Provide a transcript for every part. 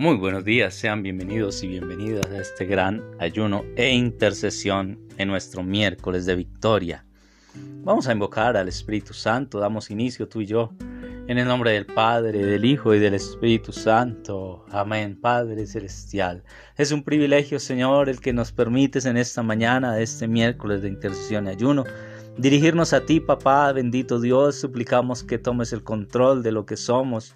Muy buenos días, sean bienvenidos y bienvenidas a este gran ayuno e intercesión en nuestro miércoles de victoria. Vamos a invocar al Espíritu Santo, damos inicio tú y yo, en el nombre del Padre, del Hijo y del Espíritu Santo. Amén, Padre Celestial. Es un privilegio, Señor, el que nos permites en esta mañana este miércoles de intercesión y ayuno dirigirnos a ti, papá, bendito Dios, suplicamos que tomes el control de lo que somos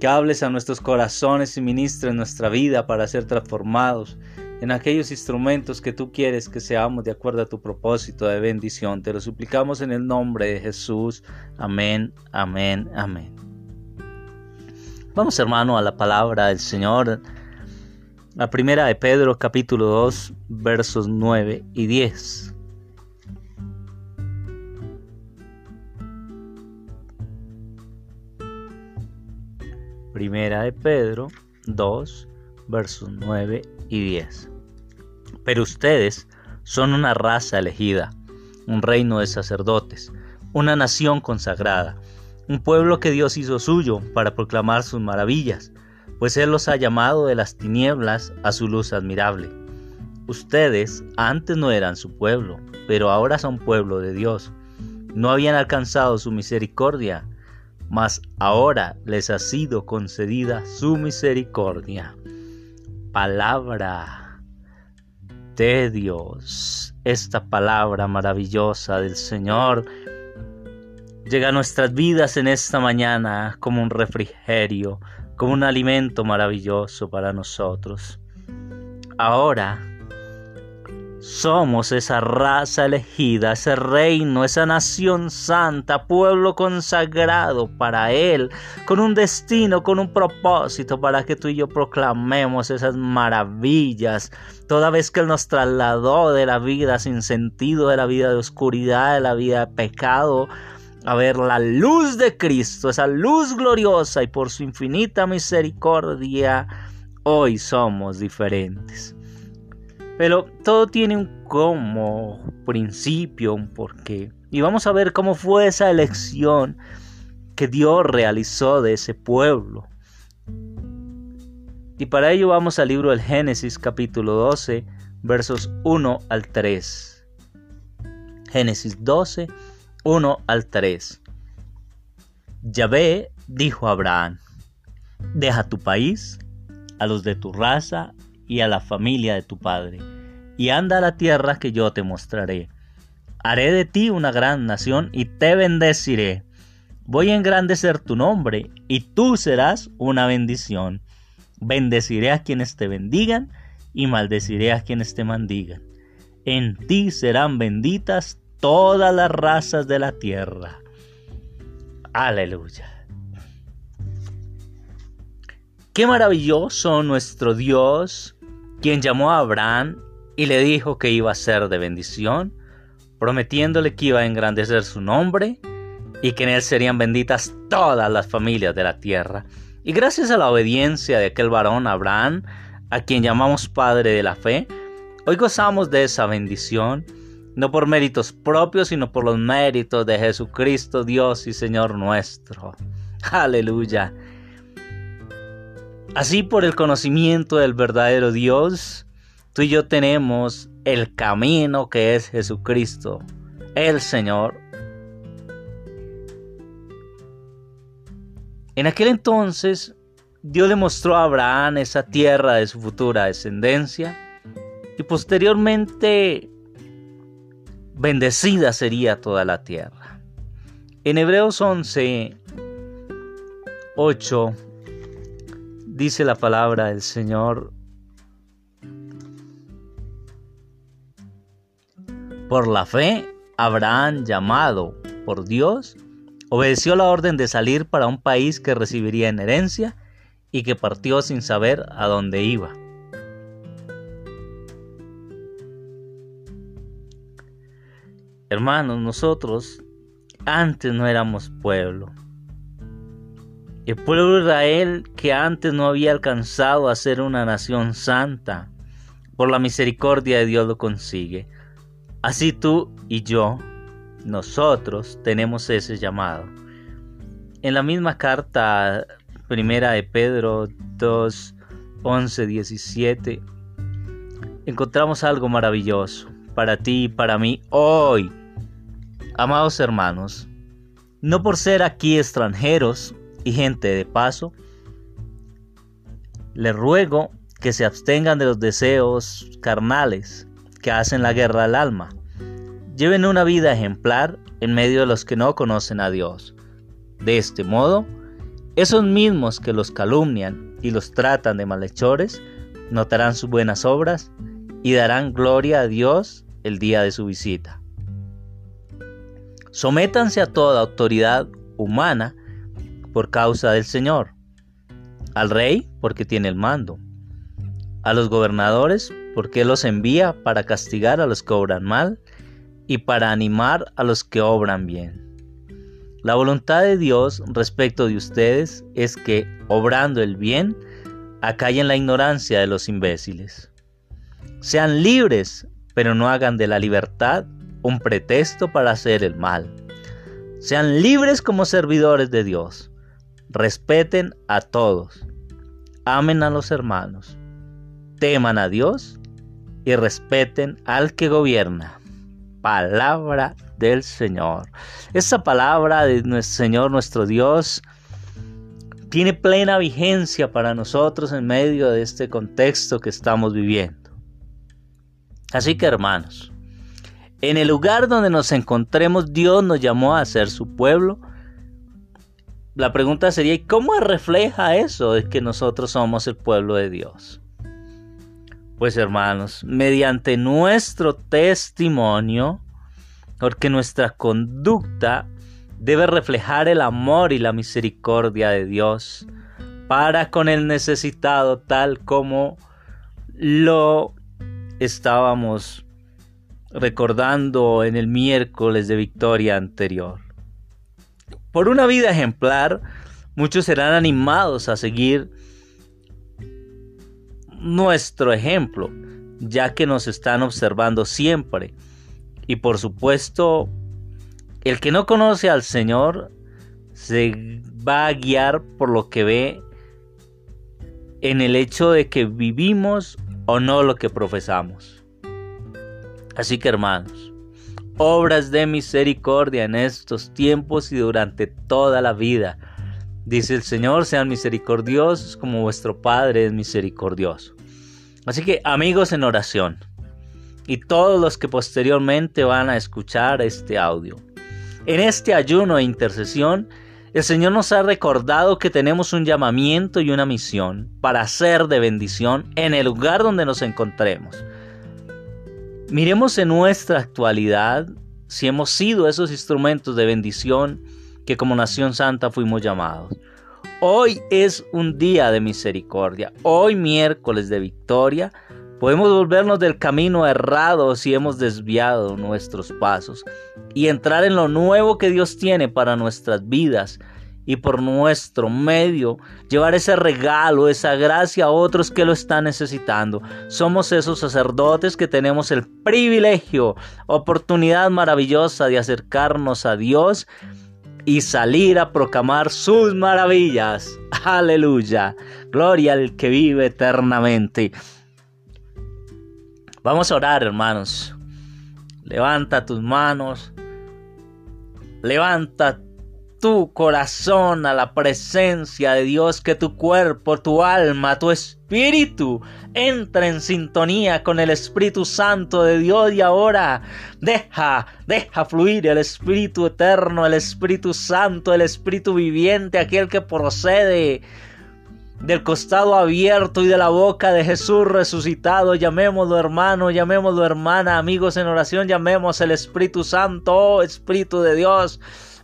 que hables a nuestros corazones y ministres nuestra vida para ser transformados en aquellos instrumentos que tú quieres que seamos de acuerdo a tu propósito de bendición. Te lo suplicamos en el nombre de Jesús. Amén, amén, amén. Vamos hermano a la palabra del Señor. La primera de Pedro capítulo 2 versos 9 y 10. Primera de Pedro 2, versos 9 y 10. Pero ustedes son una raza elegida, un reino de sacerdotes, una nación consagrada, un pueblo que Dios hizo suyo para proclamar sus maravillas, pues Él los ha llamado de las tinieblas a su luz admirable. Ustedes antes no eran su pueblo, pero ahora son pueblo de Dios. No habían alcanzado su misericordia, mas ahora les ha sido concedida su misericordia. Palabra de Dios, esta palabra maravillosa del Señor llega a nuestras vidas en esta mañana como un refrigerio, como un alimento maravilloso para nosotros. Ahora somos esa raza elegida, ese reino, esa nación santa, pueblo consagrado para Él, con un destino, con un propósito para que tú y yo proclamemos esas maravillas. Toda vez que Él nos trasladó de la vida sin sentido, de la vida de oscuridad, de la vida de pecado, a ver la luz de Cristo, esa luz gloriosa y por su infinita misericordia, hoy somos diferentes. Pero todo tiene un como principio, un porqué. Y vamos a ver cómo fue esa elección que Dios realizó de ese pueblo. Y para ello vamos al libro del Génesis capítulo 12, versos 1 al 3. Génesis 12, 1 al 3. Yahvé dijo a Abraham, deja tu país, a los de tu raza y a la familia de tu padre, y anda a la tierra que yo te mostraré. Haré de ti una gran nación y te bendeciré. Voy a engrandecer tu nombre y tú serás una bendición. Bendeciré a quienes te bendigan y maldeciré a quienes te maldigan. En ti serán benditas todas las razas de la tierra. Aleluya. Qué maravilloso nuestro Dios quien llamó a Abraham y le dijo que iba a ser de bendición, prometiéndole que iba a engrandecer su nombre y que en él serían benditas todas las familias de la tierra. Y gracias a la obediencia de aquel varón Abraham, a quien llamamos Padre de la Fe, hoy gozamos de esa bendición, no por méritos propios, sino por los méritos de Jesucristo, Dios y Señor nuestro. Aleluya. Así por el conocimiento del verdadero Dios, tú y yo tenemos el camino que es Jesucristo, el Señor. En aquel entonces, Dios le mostró a Abraham esa tierra de su futura descendencia y posteriormente bendecida sería toda la tierra. En Hebreos 11, 8 dice la palabra del Señor. Por la fe, Abraham, llamado por Dios, obedeció la orden de salir para un país que recibiría en herencia y que partió sin saber a dónde iba. Hermanos, nosotros antes no éramos pueblo. El pueblo de Israel que antes no había alcanzado a ser una nación santa, por la misericordia de Dios lo consigue. Así tú y yo, nosotros tenemos ese llamado. En la misma carta primera de Pedro 2, 11, 17, encontramos algo maravilloso para ti y para mí hoy. Amados hermanos, no por ser aquí extranjeros y gente de paso, les ruego que se abstengan de los deseos carnales que hacen la guerra al alma. Lleven una vida ejemplar en medio de los que no conocen a Dios. De este modo, esos mismos que los calumnian y los tratan de malhechores, notarán sus buenas obras y darán gloria a Dios el día de su visita. Sométanse a toda autoridad humana por causa del Señor, al rey porque tiene el mando, a los gobernadores porque los envía para castigar a los que obran mal y para animar a los que obran bien. La voluntad de Dios respecto de ustedes es que, obrando el bien, acallen la ignorancia de los imbéciles. Sean libres, pero no hagan de la libertad un pretexto para hacer el mal. Sean libres como servidores de Dios. Respeten a todos. Amen a los hermanos. Teman a Dios y respeten al que gobierna. Palabra del Señor. Esa palabra de nuestro Señor, nuestro Dios, tiene plena vigencia para nosotros en medio de este contexto que estamos viviendo. Así que hermanos, en el lugar donde nos encontremos, Dios nos llamó a ser su pueblo. La pregunta sería, ¿y cómo refleja eso de que nosotros somos el pueblo de Dios? Pues hermanos, mediante nuestro testimonio, porque nuestra conducta debe reflejar el amor y la misericordia de Dios para con el necesitado tal como lo estábamos recordando en el miércoles de victoria anterior. Por una vida ejemplar, muchos serán animados a seguir nuestro ejemplo, ya que nos están observando siempre y por supuesto, el que no conoce al Señor se va a guiar por lo que ve en el hecho de que vivimos o no lo que profesamos. Así que hermanos, obras de misericordia en estos tiempos y durante toda la vida. Dice el Señor, sean misericordiosos como vuestro Padre es misericordioso. Así que amigos en oración, y todos los que posteriormente van a escuchar este audio. En este ayuno e intercesión, el Señor nos ha recordado que tenemos un llamamiento y una misión para ser de bendición en el lugar donde nos encontremos. Miremos en nuestra actualidad si hemos sido esos instrumentos de bendición que como nación santa fuimos llamados. Hoy es un día de misericordia, hoy miércoles de victoria, Podemos volvernos del camino errado si hemos desviado nuestros pasos y entrar en lo nuevo que Dios tiene para nuestras vidas y por nuestro medio llevar ese regalo, esa gracia a otros que lo están necesitando. Somos esos sacerdotes que tenemos el privilegio, oportunidad maravillosa de acercarnos a Dios y salir a proclamar sus maravillas. Aleluya. Gloria al que vive eternamente. Vamos a orar, hermanos. Levanta tus manos. Levanta tu corazón a la presencia de Dios, que tu cuerpo, tu alma, tu espíritu entre en sintonía con el Espíritu Santo de Dios y ahora deja, deja fluir el Espíritu eterno, el Espíritu Santo, el Espíritu viviente, aquel que procede del costado abierto y de la boca de Jesús resucitado. Llamémoslo hermano, llamémoslo hermana, amigos en oración, llamemos el Espíritu Santo, oh Espíritu de Dios.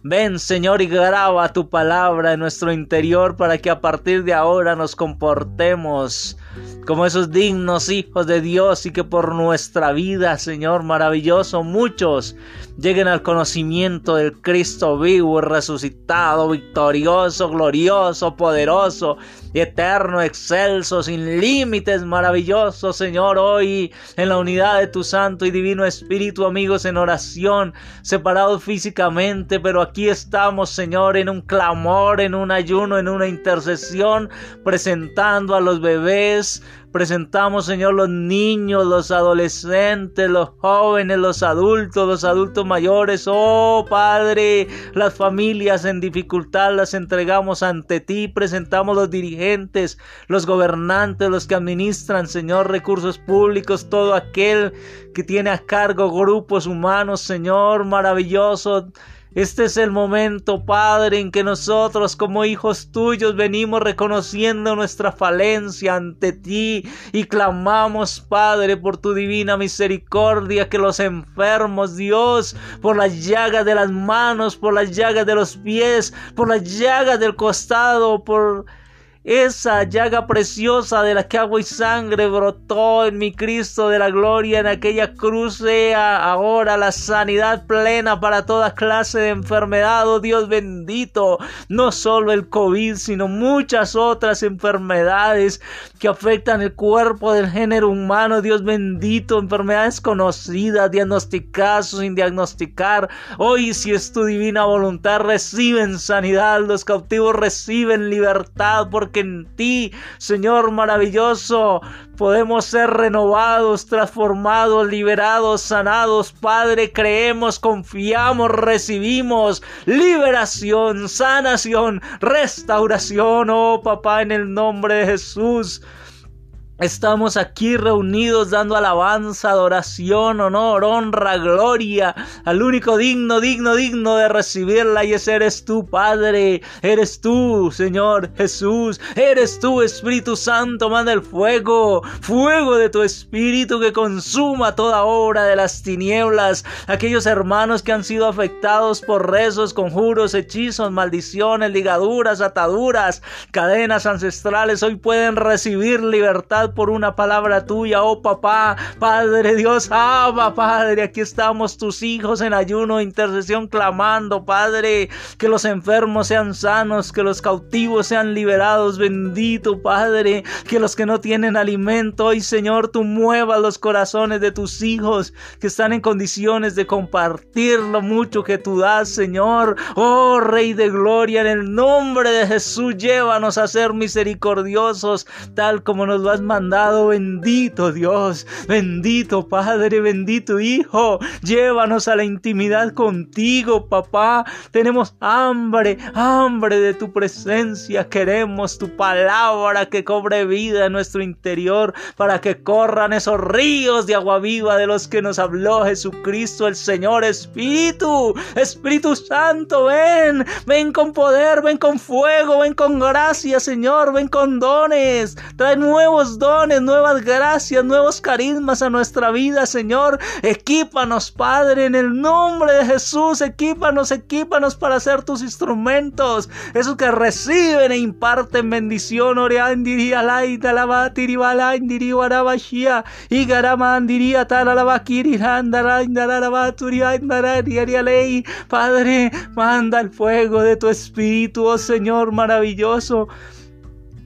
Ven Señor y graba tu palabra en nuestro interior para que a partir de ahora nos comportemos como esos dignos hijos de Dios y que por nuestra vida, Señor maravilloso, muchos lleguen al conocimiento del Cristo vivo resucitado, victorioso, glorioso, poderoso, eterno, excelso, sin límites, maravilloso, Señor, hoy en la unidad de tu Santo y Divino Espíritu, amigos, en oración, separados físicamente, pero aquí estamos, Señor, en un clamor, en un ayuno, en una intercesión, presentando a los bebés, Presentamos, Señor, los niños, los adolescentes, los jóvenes, los adultos, los adultos mayores. Oh, Padre, las familias en dificultad las entregamos ante ti. Presentamos los dirigentes, los gobernantes, los que administran, Señor, recursos públicos, todo aquel que tiene a cargo grupos humanos, Señor, maravilloso. Este es el momento, Padre, en que nosotros como hijos tuyos venimos reconociendo nuestra falencia ante ti y clamamos, Padre, por tu divina misericordia, que los enfermos, Dios, por las llagas de las manos, por las llagas de los pies, por las llagas del costado, por esa llaga preciosa de la que agua y sangre brotó en mi Cristo de la gloria en aquella cruz sea ahora la sanidad plena para toda clase de enfermedad, oh Dios bendito, no solo el COVID, sino muchas otras enfermedades que afectan el cuerpo del género humano, Dios bendito, enfermedades conocidas, diagnosticadas sin diagnosticar. Hoy si es tu divina voluntad, reciben sanidad, los cautivos reciben libertad, porque en ti, Señor maravilloso, podemos ser renovados, transformados, liberados, sanados. Padre, creemos, confiamos, recibimos liberación, sanación, restauración. Oh papá, en el nombre de Jesús. Estamos aquí reunidos dando alabanza, adoración, honor, honra, gloria al único digno, digno, digno de recibirla y ese eres tú, Padre. Eres tú, Señor Jesús. Eres tú, Espíritu Santo. Manda el fuego, fuego de tu Espíritu que consuma toda obra de las tinieblas. Aquellos hermanos que han sido afectados por rezos, conjuros, hechizos, maldiciones, ligaduras, ataduras, cadenas ancestrales, hoy pueden recibir libertad por una palabra tuya, oh papá, Padre Dios, ama, Padre, aquí estamos tus hijos en ayuno, intercesión, clamando, Padre, que los enfermos sean sanos, que los cautivos sean liberados, bendito Padre, que los que no tienen alimento, hoy Señor, tú muevas los corazones de tus hijos que están en condiciones de compartir lo mucho que tú das, Señor, oh Rey de Gloria, en el nombre de Jesús, llévanos a ser misericordiosos, tal como nos lo has mandado, bendito Dios, bendito Padre, bendito Hijo, llévanos a la intimidad contigo, papá. Tenemos hambre, hambre de tu presencia, queremos tu palabra que cobre vida en nuestro interior para que corran esos ríos de agua viva de los que nos habló Jesucristo, el Señor Espíritu, Espíritu Santo, ven, ven con poder, ven con fuego, ven con gracia, Señor, ven con dones, trae nuevos dones nuevas gracias, nuevos carismas a nuestra vida, Señor. Equípanos, Padre, en el nombre de Jesús. Equípanos, equípanos para ser tus instrumentos. Esos que reciben e imparten bendición. Padre, manda el fuego de tu espíritu, oh Señor maravilloso.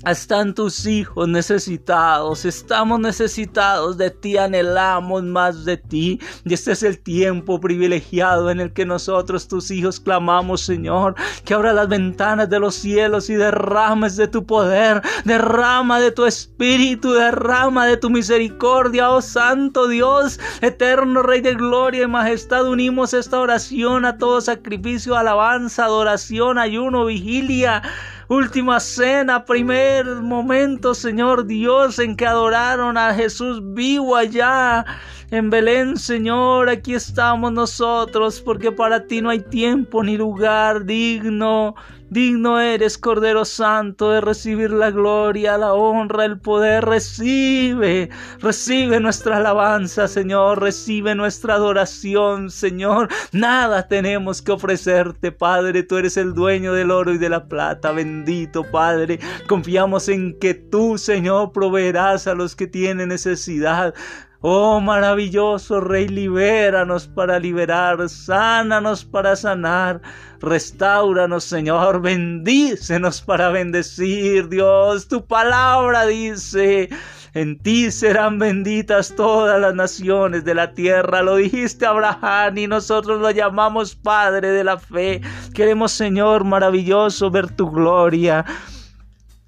Están tus hijos necesitados, estamos necesitados de ti, anhelamos más de ti. Y este es el tiempo privilegiado en el que nosotros, tus hijos, clamamos, Señor, que abra las ventanas de los cielos y derrames de tu poder, derrama de tu espíritu, derrama de tu misericordia, oh Santo Dios, eterno Rey de gloria y majestad. Unimos esta oración a todo sacrificio, alabanza, adoración, ayuno, vigilia última cena, primer momento, Señor Dios, en que adoraron a Jesús vivo allá en Belén, Señor. Aquí estamos nosotros, porque para ti no hay tiempo ni lugar digno Digno eres, Cordero Santo, de recibir la gloria, la honra, el poder. Recibe, recibe nuestra alabanza, Señor. Recibe nuestra adoración, Señor. Nada tenemos que ofrecerte, Padre. Tú eres el dueño del oro y de la plata. Bendito, Padre. Confiamos en que tú, Señor, proveerás a los que tienen necesidad. Oh maravilloso Rey, libéranos para liberar, sánanos para sanar, restauranos Señor, bendícenos para bendecir, Dios. Tu palabra dice, en ti serán benditas todas las naciones de la tierra. Lo dijiste Abraham y nosotros lo llamamos Padre de la fe. Queremos Señor maravilloso ver tu gloria.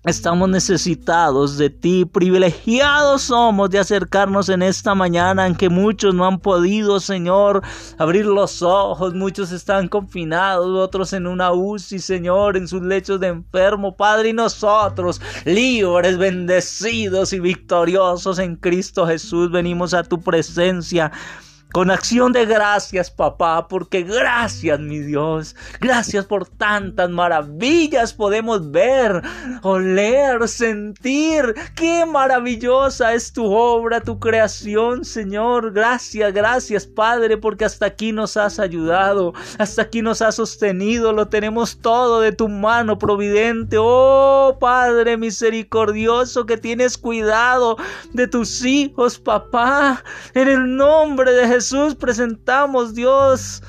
Estamos necesitados de ti, privilegiados somos de acercarnos en esta mañana en que muchos no han podido, Señor, abrir los ojos, muchos están confinados, otros en una UCI, Señor, en sus lechos de enfermo, Padre, y nosotros, libres, bendecidos y victoriosos en Cristo Jesús, venimos a tu presencia con acción de gracias, papá, porque gracias, mi Dios. Gracias por tantas maravillas podemos ver, oler, sentir. Qué maravillosa es tu obra, tu creación, Señor. Gracias, gracias, Padre, porque hasta aquí nos has ayudado, hasta aquí nos has sostenido. Lo tenemos todo de tu mano providente. Oh, Padre misericordioso, que tienes cuidado de tus hijos, papá. En el nombre de Jesús Jesús presentamos, Dios,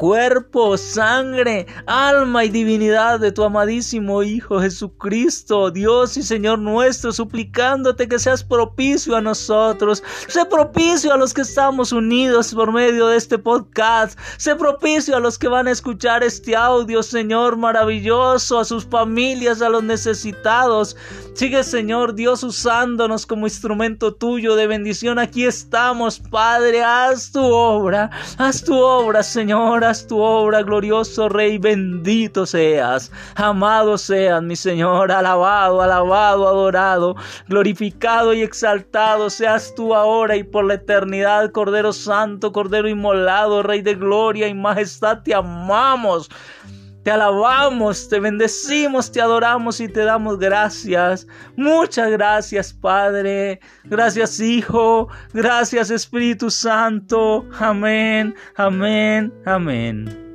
cuerpo, sangre, alma y divinidad de tu amadísimo Hijo Jesucristo, Dios y Señor nuestro, suplicándote que seas propicio a nosotros, sé propicio a los que estamos unidos por medio de este podcast, sé propicio a los que van a escuchar este audio, Señor maravilloso, a sus familias, a los necesitados. Sigue, Señor Dios, usándonos como instrumento tuyo de bendición. Aquí estamos, Padre, haz tu obra, haz tu obra, Tu obra, glorioso Rey, bendito seas, amado seas, mi Señor, alabado, alabado, adorado, glorificado y exaltado seas tú ahora y por la eternidad, Cordero Santo, Cordero Inmolado, Rey de gloria y majestad, te amamos. Te alabamos, te bendecimos, te adoramos y te damos gracias. Muchas gracias, Padre. Gracias, Hijo. Gracias, Espíritu Santo. Amén, amén, amén.